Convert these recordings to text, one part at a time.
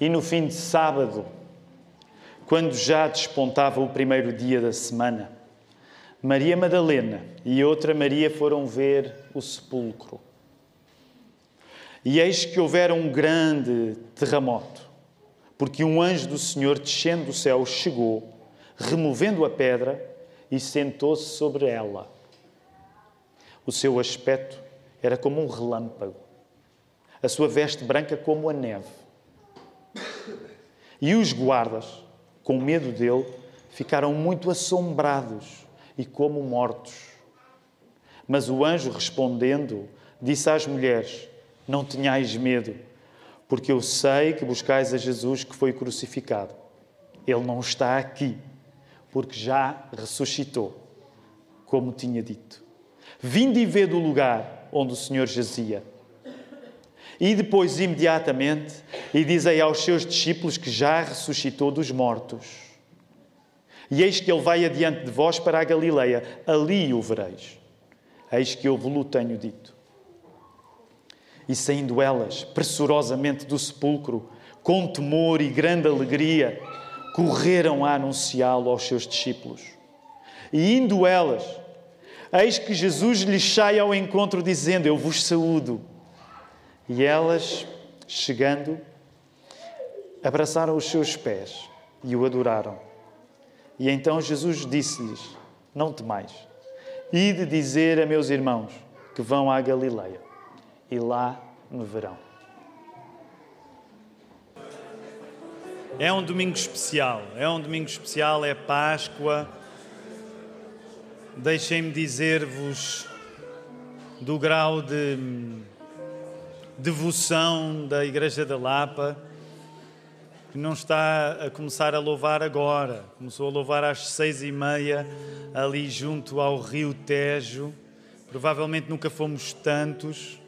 E no fim de sábado, quando já despontava o primeiro dia da semana, Maria Madalena e outra Maria foram ver o sepulcro. E eis que houvera um grande terremoto, porque um anjo do Senhor descendo do céu chegou, removendo a pedra e sentou-se sobre ela. O seu aspecto era como um relâmpago, a sua veste branca como a neve. E os guardas, com medo dele, ficaram muito assombrados e como mortos. Mas o anjo, respondendo, disse às mulheres: Não tenhais medo, porque eu sei que buscais a Jesus que foi crucificado. Ele não está aqui, porque já ressuscitou, como tinha dito. Vinde e vê do lugar onde o Senhor jazia. E depois, imediatamente, e dizei aos seus discípulos que já ressuscitou dos mortos. E eis que ele vai adiante de vós para a Galileia, ali o vereis. Eis que eu vos tenho dito. E saindo elas pressurosamente do sepulcro, com temor e grande alegria, correram a anunciá-lo aos seus discípulos. E indo elas, eis que Jesus lhes sai ao encontro, dizendo: Eu vos saúdo. E elas, chegando, abraçaram os seus pés e o adoraram. E então Jesus disse-lhes: Não temais, ide dizer a meus irmãos que vão à Galileia, e lá me verão. É um domingo especial, é um domingo especial, é Páscoa. Deixem-me dizer-vos do grau de devoção da Igreja da Lapa, que não está a começar a louvar agora. Começou a louvar às seis e meia, ali junto ao Rio Tejo. Provavelmente nunca fomos tantos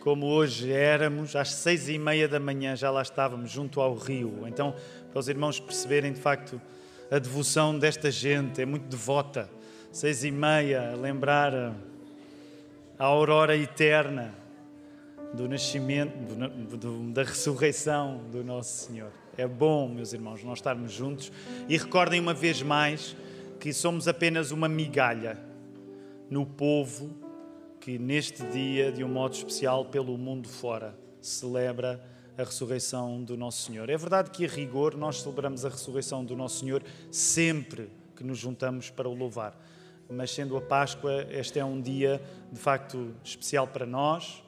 como hoje éramos. Às seis e meia da manhã já lá estávamos, junto ao rio. Então, para os irmãos perceberem de facto a devoção desta gente, é muito devota. Seis e meia, lembrar a aurora eterna do nascimento, do, do, da ressurreição do nosso Senhor. É bom, meus irmãos, nós estarmos juntos e recordem uma vez mais que somos apenas uma migalha no povo que neste dia, de um modo especial, pelo mundo fora, celebra a ressurreição do nosso Senhor. É verdade que, a rigor, nós celebramos a ressurreição do nosso Senhor sempre que nos juntamos para o louvar. Mas, sendo a Páscoa, este é um dia de facto especial para nós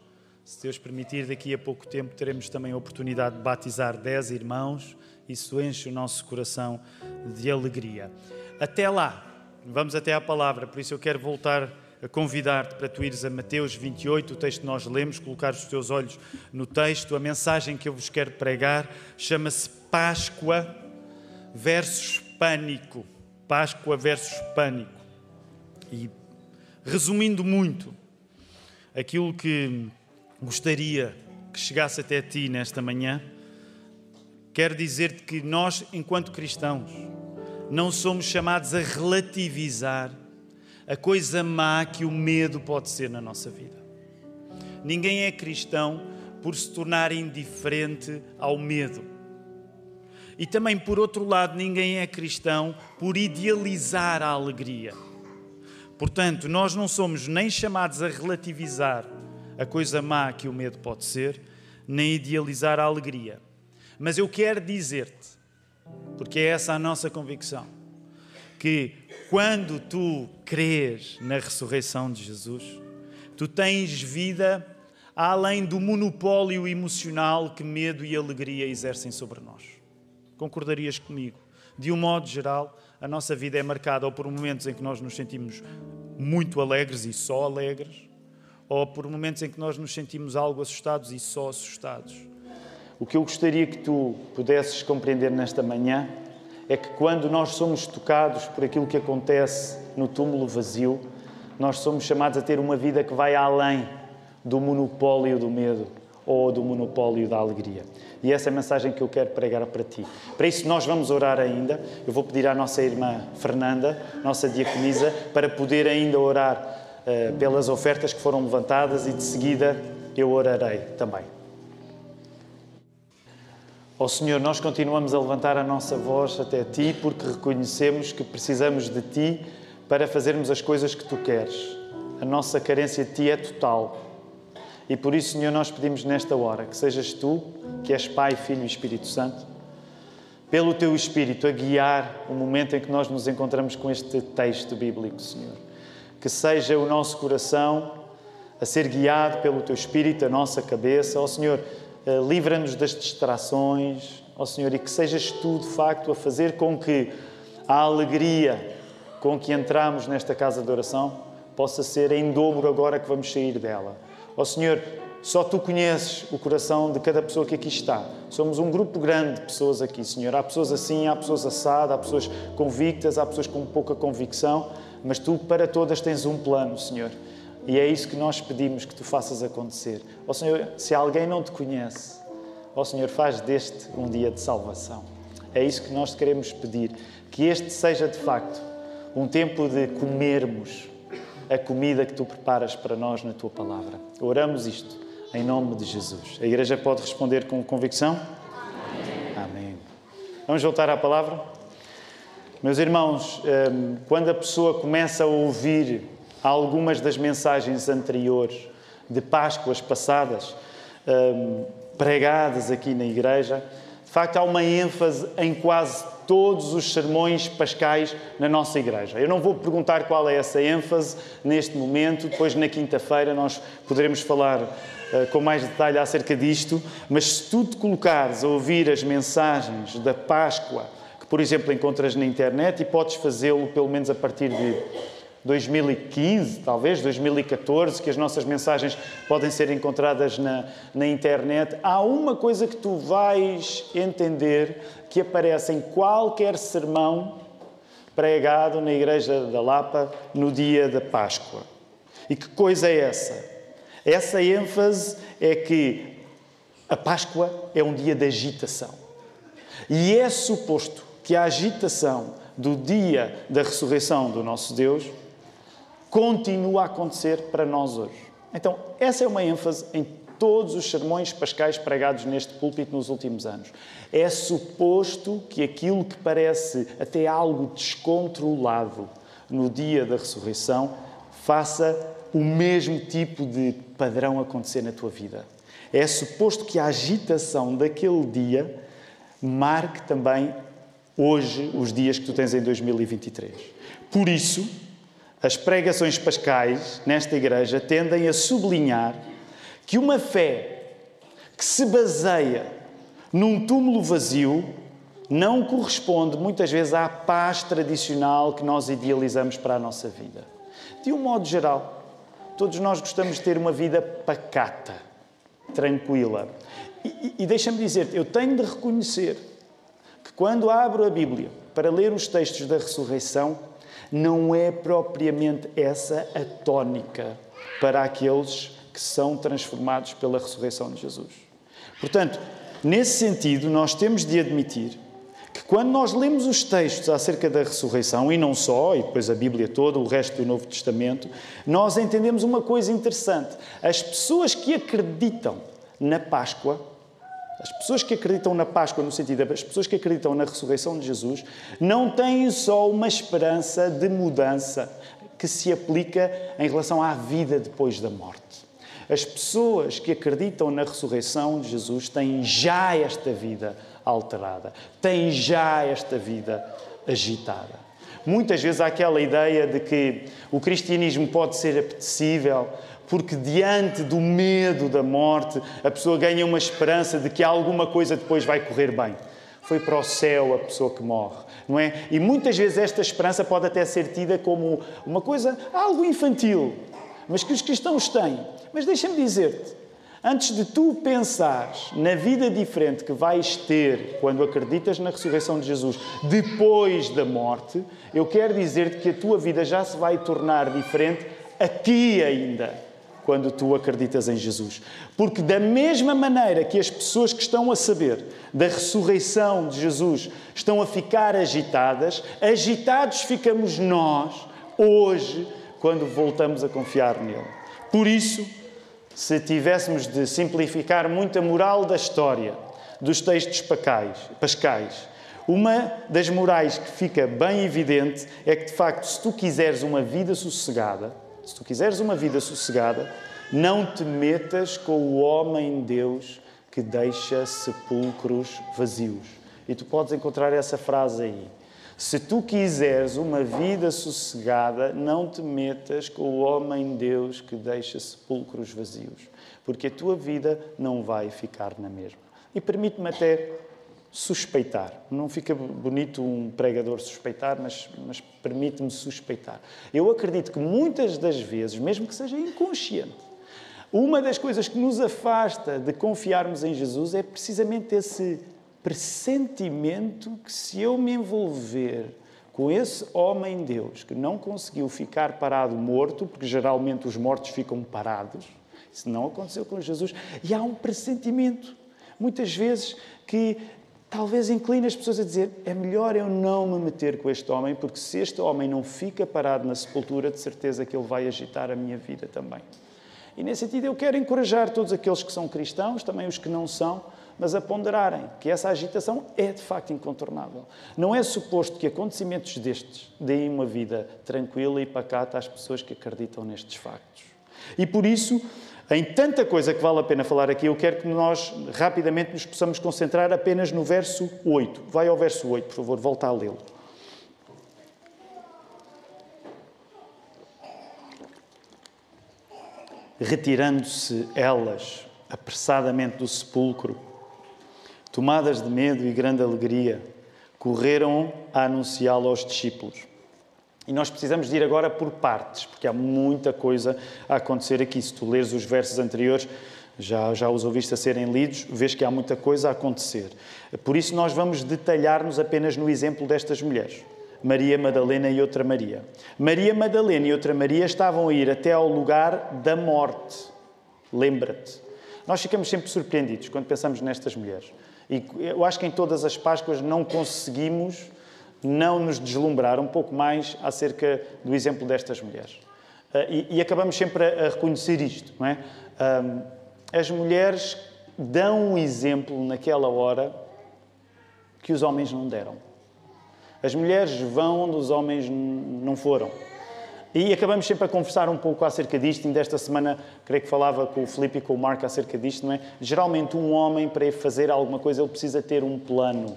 se Deus permitir, daqui a pouco tempo teremos também a oportunidade de batizar dez irmãos. Isso enche o nosso coração de alegria. Até lá, vamos até à palavra, por isso eu quero voltar a convidar-te para tu ires a Mateus 28, o texto que nós lemos, colocar os teus olhos no texto. A mensagem que eu vos quero pregar chama-se Páscoa versus Pânico. Páscoa versus Pânico. E resumindo muito, aquilo que gostaria que chegasse até ti nesta manhã, quero dizer-te que nós, enquanto cristãos, não somos chamados a relativizar a coisa má que o medo pode ser na nossa vida. Ninguém é cristão por se tornar indiferente ao medo. E também, por outro lado, ninguém é cristão por idealizar a alegria. Portanto, nós não somos nem chamados a relativizar a coisa má que o medo pode ser, nem idealizar a alegria. Mas eu quero dizer-te, porque é essa a nossa convicção, que quando tu crês na ressurreição de Jesus, tu tens vida além do monopólio emocional que medo e alegria exercem sobre nós. Concordarias comigo? De um modo geral, a nossa vida é marcada ou por momentos em que nós nos sentimos muito alegres e só alegres, ou por momentos em que nós nos sentimos algo assustados e só assustados. O que eu gostaria que tu pudesses compreender nesta manhã é que quando nós somos tocados por aquilo que acontece no túmulo vazio, nós somos chamados a ter uma vida que vai além do monopólio do medo ou do monopólio da alegria. E essa é a mensagem que eu quero pregar para ti. Para isso, nós vamos orar ainda. Eu vou pedir à nossa irmã Fernanda, nossa diaconisa, para poder ainda orar pelas ofertas que foram levantadas e de seguida eu orarei também. Ó oh, Senhor, nós continuamos a levantar a nossa voz até Ti porque reconhecemos que precisamos de Ti para fazermos as coisas que Tu queres. A nossa carência de Ti é total. E por isso, Senhor, nós pedimos nesta hora que sejas Tu, que és Pai, Filho e Espírito Santo, pelo Teu Espírito a guiar o momento em que nós nos encontramos com este texto bíblico, Senhor. Que seja o nosso coração a ser guiado pelo Teu Espírito, a nossa cabeça. Ó Senhor, eh, livra-nos das distrações, ó Senhor, e que sejas Tu, de facto, a fazer com que a alegria com que entramos nesta casa de oração possa ser em dobro agora que vamos sair dela. Ó Senhor, só tu conheces o coração de cada pessoa que aqui está. Somos um grupo grande de pessoas aqui, Senhor. Há pessoas assim, há pessoas assadas, há pessoas convictas, há pessoas com pouca convicção, mas tu para todas tens um plano, Senhor. E é isso que nós pedimos que tu faças acontecer. Ó oh, Senhor, se alguém não te conhece, ó oh, Senhor, faz deste um dia de salvação. É isso que nós queremos pedir. Que este seja de facto um tempo de comermos a comida que tu preparas para nós na tua palavra. Oramos isto em nome de Jesus. A igreja pode responder com convicção? Amém. Amém. Vamos voltar à palavra? Meus irmãos, hum, quando a pessoa começa a ouvir algumas das mensagens anteriores de Páscoas passadas, hum, pregadas aqui na igreja, de facto há uma ênfase em quase todos os sermões pascais na nossa igreja. Eu não vou perguntar qual é essa ênfase neste momento, depois na quinta-feira nós poderemos falar uh, com mais detalhe acerca disto, mas se tu te colocares a ouvir as mensagens da Páscoa, por exemplo encontras na internet, e podes fazê-lo pelo menos a partir de 2015, talvez 2014, que as nossas mensagens podem ser encontradas na, na internet, há uma coisa que tu vais entender que aparece em qualquer sermão pregado na Igreja da Lapa no dia da Páscoa. E que coisa é essa? Essa ênfase é que a Páscoa é um dia de agitação. E é suposto que a agitação do dia da ressurreição do nosso Deus continua a acontecer para nós hoje. Então, essa é uma ênfase em todos os sermões pascais pregados neste púlpito nos últimos anos. É suposto que aquilo que parece até algo descontrolado no dia da ressurreição faça o mesmo tipo de padrão acontecer na tua vida. É suposto que a agitação daquele dia marque também hoje os dias que tu tens em 2023. Por isso, as pregações pascais nesta igreja tendem a sublinhar que uma fé que se baseia num túmulo vazio não corresponde muitas vezes à paz tradicional que nós idealizamos para a nossa vida. De um modo geral, todos nós gostamos de ter uma vida pacata, tranquila. E, e, deixa-me dizer-te, eu tenho de reconhecer quando abro a Bíblia para ler os textos da ressurreição, não é propriamente essa a tónica para aqueles que são transformados pela ressurreição de Jesus. Portanto, nesse sentido, nós temos de admitir que quando nós lemos os textos acerca da ressurreição, e não só, e depois a Bíblia toda, o resto do Novo Testamento, nós entendemos uma coisa interessante. As pessoas que acreditam na Páscoa as pessoas que acreditam na Páscoa, no sentido das pessoas que acreditam na ressurreição de Jesus, não têm só uma esperança de mudança que se aplica em relação à vida depois da morte. As pessoas que acreditam na ressurreição de Jesus têm já esta vida alterada, têm já esta vida agitada. Muitas vezes há aquela ideia de que o cristianismo pode ser apetecível porque diante do medo da morte, a pessoa ganha uma esperança de que alguma coisa depois vai correr bem. Foi para o céu a pessoa que morre, não é? E muitas vezes esta esperança pode até ser tida como uma coisa, algo infantil, mas que os cristãos têm. Mas deixa-me dizer-te, antes de tu pensares na vida diferente que vais ter quando acreditas na ressurreição de Jesus depois da morte, eu quero dizer-te que a tua vida já se vai tornar diferente aqui ainda quando tu acreditas em Jesus. Porque, da mesma maneira que as pessoas que estão a saber da ressurreição de Jesus estão a ficar agitadas, agitados ficamos nós, hoje, quando voltamos a confiar nele. Por isso, se tivéssemos de simplificar muito a moral da história dos textos pascais. Uma das morais que fica bem evidente é que, de facto, se tu quiseres uma vida sossegada, se tu quiseres uma vida sossegada, não te metas com o homem Deus que deixa sepulcros vazios. E tu podes encontrar essa frase aí. Se tu quiseres uma vida sossegada, não te metas com o homem Deus que deixa sepulcros vazios, porque a tua vida não vai ficar na mesma. E permite-me até suspeitar. Não fica bonito um pregador suspeitar, mas, mas permite-me suspeitar. Eu acredito que muitas das vezes, mesmo que seja inconsciente, uma das coisas que nos afasta de confiarmos em Jesus é precisamente esse pressentimento que se eu me envolver com esse homem Deus que não conseguiu ficar parado morto, porque geralmente os mortos ficam parados, isso não aconteceu com Jesus, e há um pressentimento, muitas vezes, que talvez incline as pessoas a dizer: é melhor eu não me meter com este homem, porque se este homem não fica parado na sepultura, de certeza que ele vai agitar a minha vida também. E nesse sentido, eu quero encorajar todos aqueles que são cristãos, também os que não são, mas a ponderarem que essa agitação é de facto incontornável. Não é suposto que acontecimentos destes deem uma vida tranquila e pacata às pessoas que acreditam nestes factos. E por isso, em tanta coisa que vale a pena falar aqui, eu quero que nós rapidamente nos possamos concentrar apenas no verso 8. Vai ao verso 8, por favor, volta a lê-lo. Retirando-se elas apressadamente do sepulcro, tomadas de medo e grande alegria, correram a anunciá-lo aos discípulos. E nós precisamos de ir agora por partes, porque há muita coisa a acontecer aqui. Se tu leres os versos anteriores, já, já os ouviste a serem lidos, vês que há muita coisa a acontecer. Por isso, nós vamos detalhar-nos apenas no exemplo destas mulheres. Maria Madalena e outra Maria. Maria Madalena e outra Maria estavam a ir até ao lugar da morte. Lembra-te. Nós ficamos sempre surpreendidos quando pensamos nestas mulheres. E eu acho que em todas as Páscoas não conseguimos não nos deslumbrar um pouco mais acerca do exemplo destas mulheres. Ah, e, e acabamos sempre a, a, reconhecer isto, não é? As mulheres dão um exemplo naquela hora que os homens não deram. As mulheres vão onde os homens não foram. E acabamos sempre a conversar um pouco acerca disto. Ainda esta semana, creio que falava com o Filipe e com o Marco acerca disto, não é? Geralmente, um homem, para fazer alguma coisa, ele precisa ter um plano.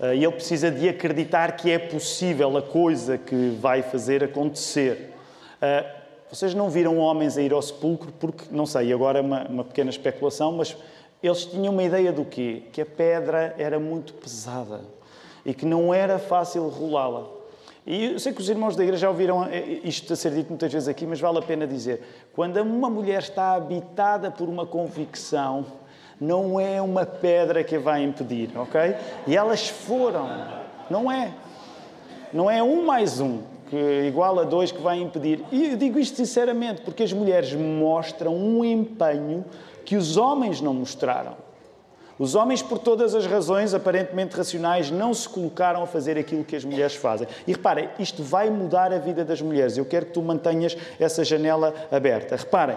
Eh, e ele precisa de acreditar que é possível a coisa que vai fazer acontecer. Eh, vocês não viram homens a ir ao sepulcro porque, não sei, agora é uma, uma pequena especulação, mas eles tinham uma ideia do quê? Que a pedra era muito pesada e que não era fácil rolá-la. E eu sei que os irmãos da igreja já ouviram eh, isto a ser dito muitas vezes aqui, mas vale a pena dizer: quando uma mulher está habitada por uma convicção, não é uma pedra que vai impedir, ok? E elas foram, não é. Não é um mais um, que igual a dois que vai impedir. E eu digo isto sinceramente, porque as mulheres mostram um empenho que os homens não mostraram. Os homens, por todas as razões aparentemente racionais, não se colocaram a fazer aquilo que as mulheres fazem. E reparem, isto vai mudar a vida das mulheres. Eu quero que tu mantenhas essa janela aberta. Reparem,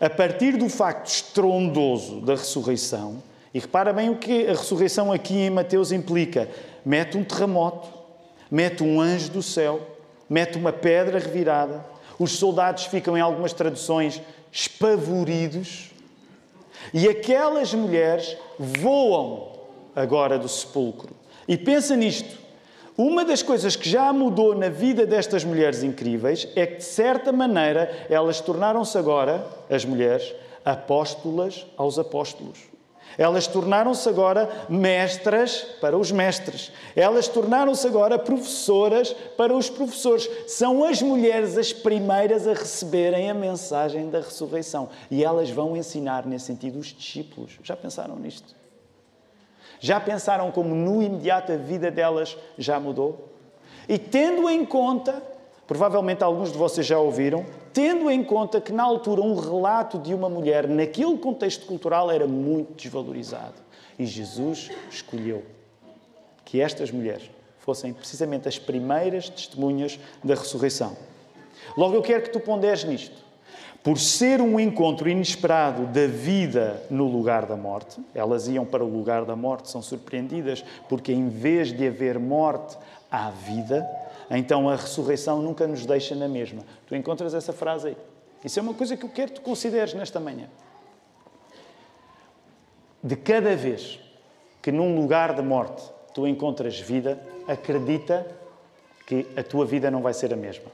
a partir do facto estrondoso da ressurreição, e repara bem o que a ressurreição aqui em Mateus implica: mete um terremoto, mete um anjo do céu, mete uma pedra revirada, os soldados ficam, em algumas traduções, espavoridos e aquelas mulheres voam agora do sepulcro. E pensa nisto. Uma das coisas que já mudou na vida destas mulheres incríveis é que, de certa maneira, elas tornaram-se agora, as mulheres, apóstolas aos apóstolos. Elas tornaram-se agora mestras para os mestres. Elas tornaram-se agora professoras para os professores. São as mulheres as primeiras a receberem a mensagem da ressurreição. E elas vão ensinar, nesse sentido, os discípulos. Já pensaram nisto? Já pensaram como no imediato a vida delas já mudou? E tendo em conta, provavelmente alguns de vocês já ouviram, tendo em conta que na altura um relato de uma mulher naquele contexto cultural era muito desvalorizado. E Jesus escolheu que estas mulheres fossem precisamente as primeiras testemunhas da ressurreição. Logo eu quero que tu ponderes nisto. por ser um encontro inesperado da vida no lugar da morte, elas iam para o lugar da morte, são surpreendidas, porque em vez de haver morte, há vida, então a ressurreição nunca nos deixa na mesma. Tu encontras essa frase aí. Isso é uma coisa que eu quero que tu consideres nesta manhã. De cada vez que num lugar de morte tu encontras vida, acredita que a tua vida não vai ser a mesma.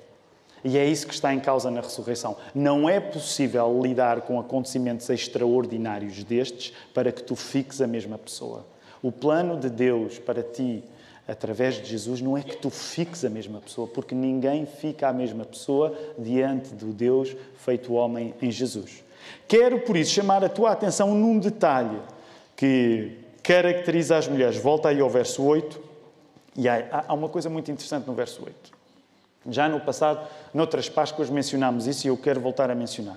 E é isso que está em causa na ressurreição. Não é possível lidar com acontecimentos extraordinários destes para que tu fiques a mesma pessoa. O plano de Deus para ti, através de Jesus, não é que tu fiques a mesma pessoa, porque ninguém fica a mesma pessoa diante do Deus feito homem em Jesus. Quero, por isso, chamar a tua atenção num detalhe que caracteriza as mulheres. Volta aí ao verso 8. E há, uma coisa muito interessante no verso 8. Já no passado, noutras Páscoas, mencionámos isso e eu quero voltar a mencionar.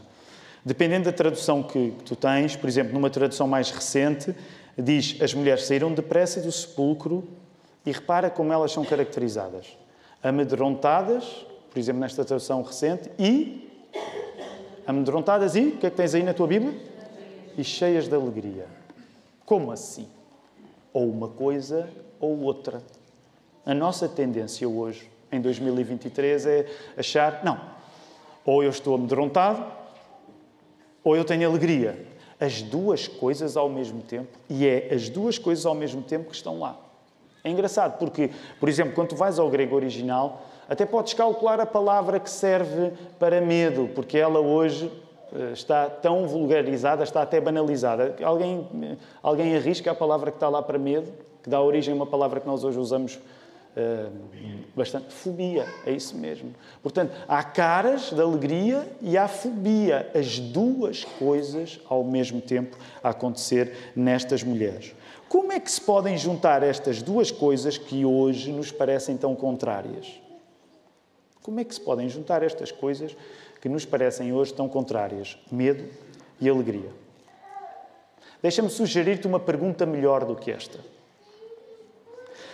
Dependendo da tradução que, tu tens, por exemplo, numa tradução mais recente, diz as mulheres saíram depressa do sepulcro e repara como elas são caracterizadas. Amedrontadas, por exemplo, nesta tradução recente, e amedrontadas e, o que é que tens aí na tua Bíblia? E cheias de alegria. Como assim? Ou uma coisa ou outra. A nossa tendência hoje em 2023 é achar, não, ou eu estou amedrontado, ou eu tenho alegria. As duas coisas ao mesmo tempo, e é as duas coisas ao mesmo tempo que estão lá. É engraçado, porque, por exemplo, quando tu vais ao grego original, até podes calcular a palavra que serve para medo, porque ela hoje eh, está tão vulgarizada, está até banalizada. Alguém, alguém arrisca a palavra que está lá para medo, que dá origem a uma palavra que nós hoje usamos Uh, bastante fobia, é isso mesmo. Portanto, há caras de alegria e há fobia, as duas coisas ao mesmo tempo a acontecer nestas mulheres. Como é que se podem juntar estas duas coisas que hoje nos parecem tão contrárias? Como é que se podem juntar estas coisas que nos parecem hoje tão contrárias? Medo e alegria. Deixa-me sugerir-te uma pergunta melhor do que esta.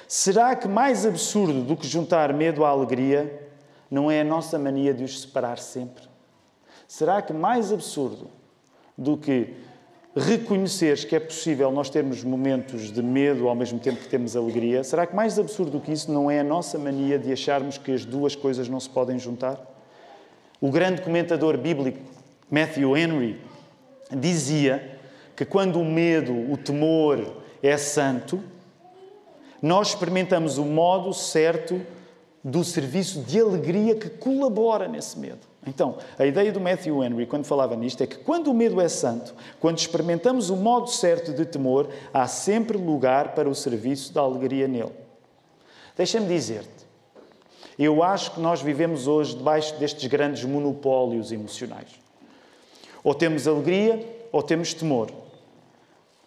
Será que mais absurdo do que juntar medo à alegria não é a nossa mania de os separar sempre? Será que mais absurdo do que reconheceres que é possível nós termos momentos de medo ao mesmo tempo que temos alegria, será que mais absurdo do que isso não é a nossa mania de acharmos que as duas coisas não se podem juntar? O grande comentador bíblico Matthew Henry dizia que quando o medo, o temor é santo, nós experimentamos o modo certo do serviço de alegria que colabora nesse medo. Então, a ideia do Matthew Henry, quando falava nisto, é que quando o medo é santo, quando experimentamos o modo certo de temor, há sempre lugar para o serviço da alegria nele. Deixa-me dizer-te, eu acho que nós vivemos hoje debaixo destes grandes monopólios emocionais. Ou temos alegria ou temos temor.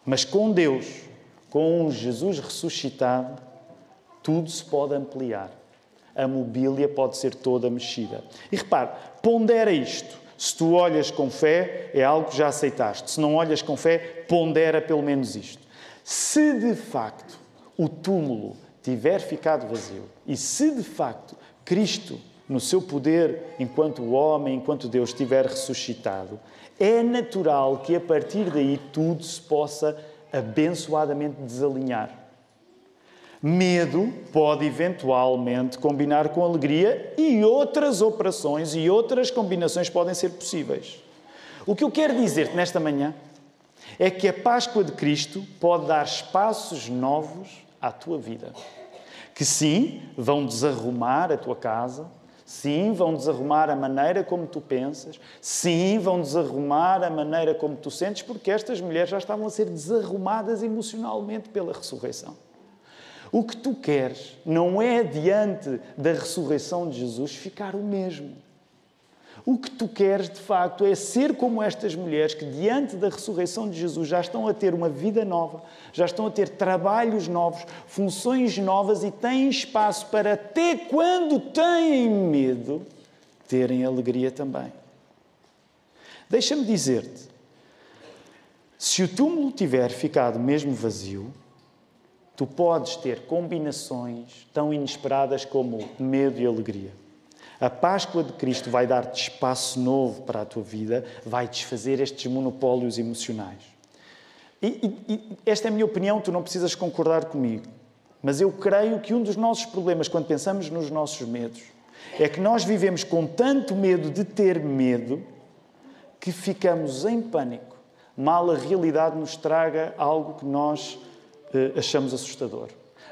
Mas com Deus, com Jesus ressuscitado, tudo se pode ampliar. A mobília pode ser toda mexida. E repare, pondera isto. Se tu olhas com fé, é algo que já aceitaste. Se não olhas com fé, pondera pelo menos isto. Se de facto o túmulo tiver ficado vazio e se de facto Cristo, no seu poder enquanto homem, enquanto Deus, estiver ressuscitado, é natural que a partir daí tudo se possa abençoadamente desalinhar. Medo pode eventualmente combinar com alegria e outras operações e outras combinações podem ser possíveis. O que eu quero dizer-te nesta manhã é que a Páscoa de Cristo pode dar espaços novos à tua vida. Que sim, vão desarrumar a tua casa, Sim, vão desarrumar a maneira como tu pensas. Sim, vão desarrumar a maneira como tu sentes, porque estas mulheres já estavam a ser desarrumadas emocionalmente pela ressurreição. O que tu queres não é, diante da ressurreição de Jesus, ficar o mesmo. O que tu queres, de facto, é ser como estas mulheres que, diante da ressurreição de Jesus, já estão a ter uma vida nova, já estão a ter trabalhos novos, funções novas e têm espaço para, até quando têm medo, terem alegria também. Deixa-me dizer-te: se o túmulo tiver ficado mesmo vazio, tu podes ter combinações tão inesperadas como medo e alegria. A Páscoa de Cristo vai dar-te espaço novo para a tua vida, vai desfazer estes monopólios emocionais. E, e, e esta é a minha opinião, tu não precisas concordar comigo. Mas eu creio que um dos nossos problemas, quando pensamos nos nossos medos, é que nós vivemos com tanto medo de ter medo que ficamos em pânico. Mal a realidade nos traga algo que nós achamos assustador.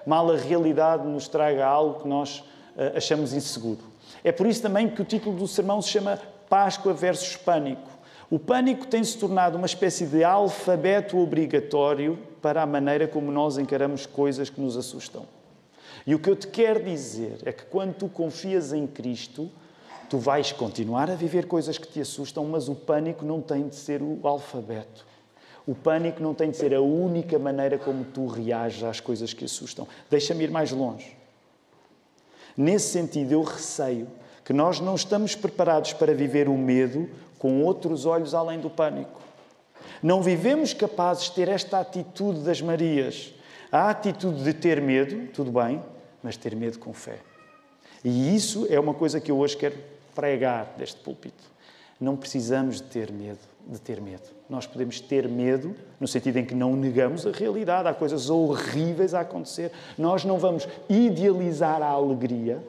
Mal a realidade nos traga algo que nós eh, achamos inseguro. É por isso também que o título do sermão se chama Páscoa versus Pânico. O pânico tem se tornado uma espécie de alfabeto obrigatório para a maneira como nós encaramos coisas que nos assustam. E o que eu te quero dizer é que quando tu confias em Cristo, tu vais continuar a viver coisas que te assustam, mas o pânico não tem de ser o alfabeto. O pânico não tem de ser a única maneira como tu reages às coisas que assustam. Deixa-me ir mais longe. Nesse sentido, eu receio que nós não estamos preparados para viver o medo com outros olhos além do pânico. Não vivemos capazes de ter esta atitude das Marias. A atitude de ter medo, tudo bem, mas ter medo com fé. E isso é uma coisa que eu hoje quero pregar deste púlpito. Não precisamos de ter medo, de ter medo. Nós podemos ter medo no sentido em que não negamos a realidade, há coisas horríveis a acontecer. Nós não vamos idealizar a alegria.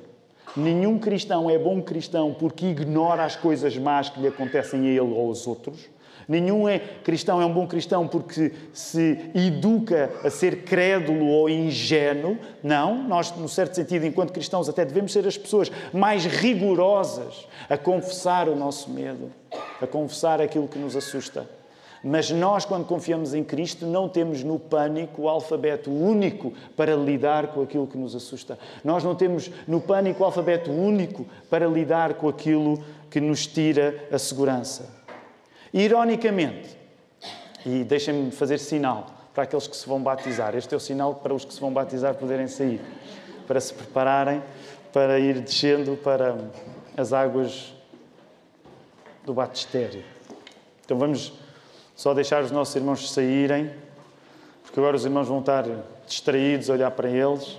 Nenhum cristão é bom cristão porque ignora as coisas más que lhe acontecem a ele ou aos outros. Nenhum é cristão é um bom cristão porque se educa a ser crédulo ou ingênuo. Não, nós, no certo sentido, enquanto cristãos, até devemos ser as pessoas mais rigorosas a confessar o nosso medo, a confessar aquilo que nos assusta. Mas nós, quando confiamos em Cristo, não temos no pânico o alfabeto único para lidar com aquilo que nos assusta. Nós não temos no pânico o alfabeto único para lidar com aquilo que nos tira a segurança. Ironicamente, e deixem-me fazer sinal para aqueles que se vão batizar, este é o sinal para os que se vão batizar poderem sair, para se prepararem para ir descendo para as águas do batistério. Então vamos só deixar os nossos irmãos saírem, porque agora os irmãos vão estar distraídos a olhar para eles.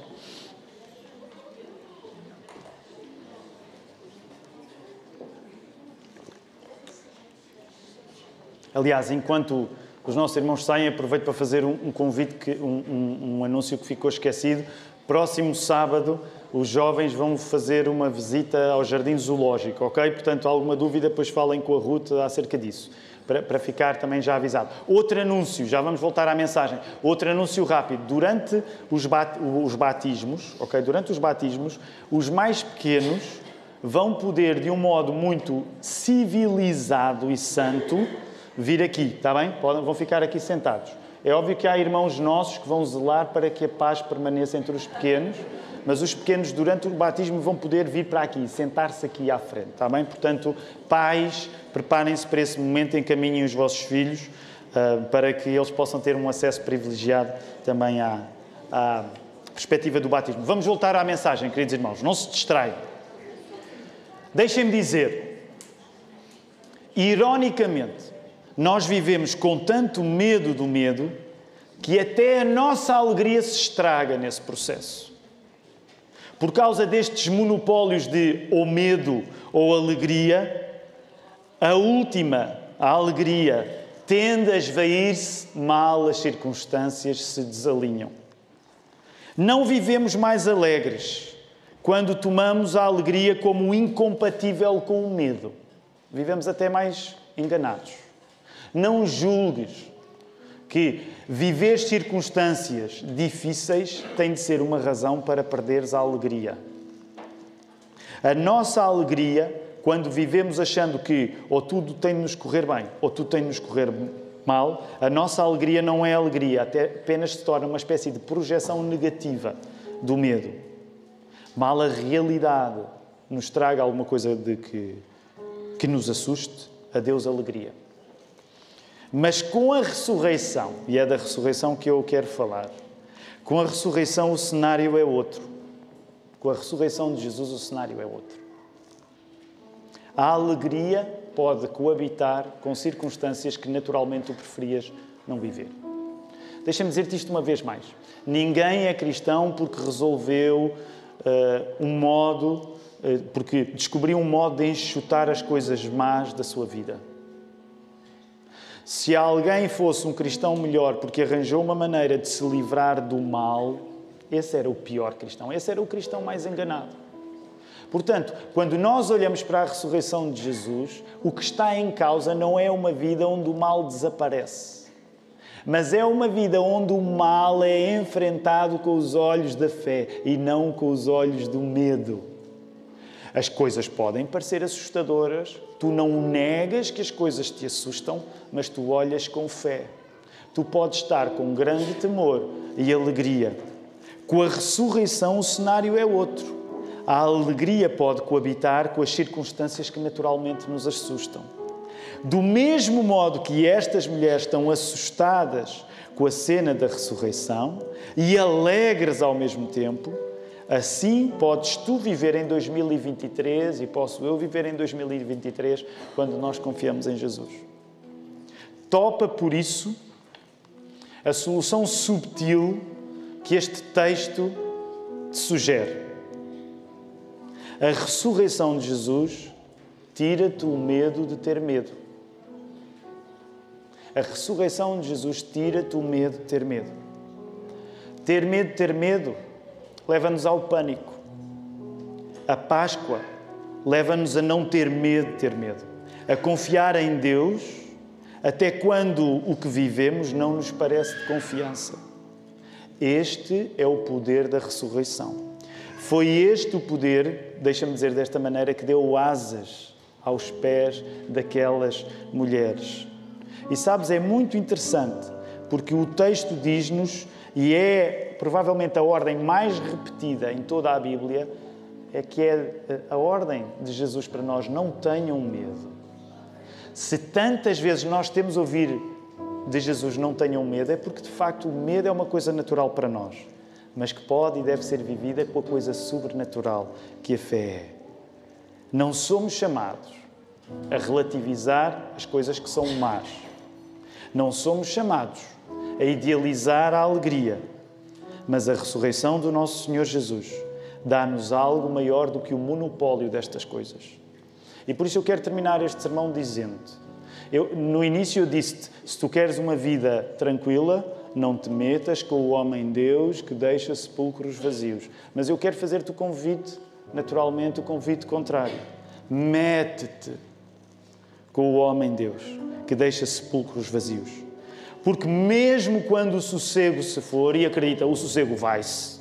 Aliás, enquanto os nossos irmãos saem, aproveito para fazer um, um convite, que, um, um, um, anúncio que ficou esquecido. Próximo sábado, os jovens vão fazer uma visita ao Jardim Zoológico, ok? Portanto, alguma dúvida, depois falem com a Ruth acerca disso, para, para ficar também já avisado. Outro anúncio, já vamos voltar à mensagem. Outro anúncio rápido. Durante os, bat, os batismos, ok? Durante os batismos, os mais pequenos vão poder, de um modo muito civilizado e santo, vir aqui, está bem? Podem, vão ficar aqui sentados. É óbvio que há irmãos nossos que vão zelar para que a paz permaneça entre os pequenos, mas os pequenos, durante o batismo, vão poder vir para aqui, sentar-se aqui à frente, está bem? Portanto, pais, preparem-se para esse momento, encaminhem os vossos filhos uh, para que eles possam ter um acesso privilegiado também à, à perspectiva do batismo. Vamos voltar à mensagem, queridos irmãos, não se distraiam. Deixem-me dizer, ironicamente, nós vivemos com tanto medo do medo que até a nossa alegria se estraga nesse processo. Por causa destes monopólios de ou medo ou alegria, a última, a alegria, tende a esvair-se mal as circunstâncias se desalinham. Não vivemos mais alegres quando tomamos a alegria como incompatível com o medo. Vivemos até mais enganados. Não julgues que viver circunstâncias difíceis tem de ser uma razão para perderes a alegria. A nossa alegria, quando vivemos achando que ou tudo tem de nos correr bem ou tudo tem de nos correr mal, a nossa alegria não é alegria, até apenas se torna uma espécie de projeção negativa do medo. Mal a realidade nos traga alguma coisa de que, que nos assuste, a Deus alegria. Mas com a ressurreição, e é da ressurreição que eu quero falar, com a ressurreição o cenário é outro. Com a ressurreição de Jesus o cenário é outro. A alegria pode coabitar com circunstâncias que naturalmente tu preferias não viver. Deixa-me dizer-te isto uma vez mais. Ninguém é cristão porque resolveu uh, um modo eh, porque descobriu um modo de enxutar as coisas más da sua vida. Se alguém fosse um cristão melhor porque arranjou uma maneira de se livrar do mal, esse era o pior cristão, esse era o cristão mais enganado. Portanto, quando nós olhamos para a ressurreição de Jesus, o que está em causa não é uma vida onde o mal desaparece, mas é uma vida onde o mal é enfrentado com os olhos da fé e não com os olhos do medo. As coisas podem parecer assustadoras, tu não negas que as coisas te assustam, mas tu olhas com fé. Tu podes estar com grande temor e alegria. Com a ressurreição, o cenário é outro. A alegria pode coabitar com as circunstâncias que naturalmente nos assustam. Do mesmo modo que estas mulheres estão assustadas com a cena da ressurreição e alegres ao mesmo tempo, Assim podes tu viver em 2023 e posso eu viver em 2023 quando nós confiamos em Jesus. Topa, por isso, a solução subtil que este texto te sugere. A ressurreição de Jesus tira-te o medo de ter medo. A ressurreição de Jesus tira-te o medo de ter medo. Ter medo de ter medo leva-nos ao pânico. A Páscoa leva-nos a não ter medo de ter medo, a confiar em Deus até quando o que vivemos não nos parece de confiança. Este é o poder da ressurreição. Foi este o poder, deixa-me dizer desta maneira, que deu asas aos pés daquelas mulheres. E sabes, é muito interessante, porque o texto diz-nos, e é provavelmente a ordem mais repetida em toda a Bíblia é que é a ordem de Jesus para nós: não tenham medo. Se tantas vezes nós temos ouvido de Jesus não tenham medo, é porque de facto o medo é uma coisa natural para nós, mas que pode e deve ser vivida com a coisa sobrenatural que a fé é. Não somos chamados a relativizar as coisas que são más. Não somos chamados a idealizar a alegria mas a ressurreição do nosso Senhor Jesus dá-nos algo maior do que o monopólio destas coisas. E por isso eu quero terminar este sermão dizendo: eu, no início eu disse-te, se tu queres uma vida tranquila, não te metas com o homem Deus que deixa sepulcros vazios. Mas eu quero fazer-te o convite, naturalmente, o convite contrário. Mete-te com o homem Deus que deixa sepulcros vazios. Porque mesmo quando o sossego se for, e acredita, o sossego vai-se.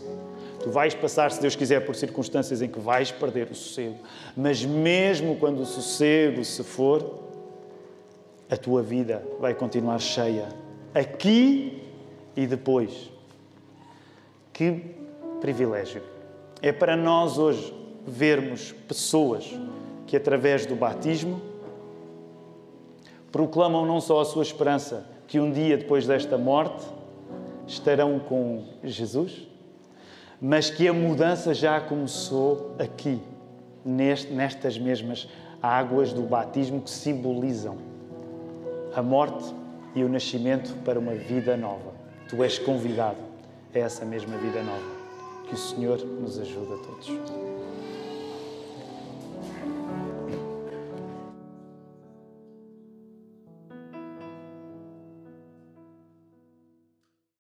Tu vais passar, se Deus quiser, por circunstâncias em que vais perder o sossego. Mas mesmo quando o sossego se for, a tua vida vai continuar cheia. Aqui e depois. Que privilégio. É para nós hoje vermos pessoas que, através do batismo, proclamam não só a sua esperança, que um dia depois desta morte estarão com Jesus, mas que a mudança já começou aqui, nestas mesmas águas do batismo que simbolizam a morte e o nascimento para uma vida nova. Tu és convidado a essa mesma vida nova. Que o Senhor nos ajude a todos.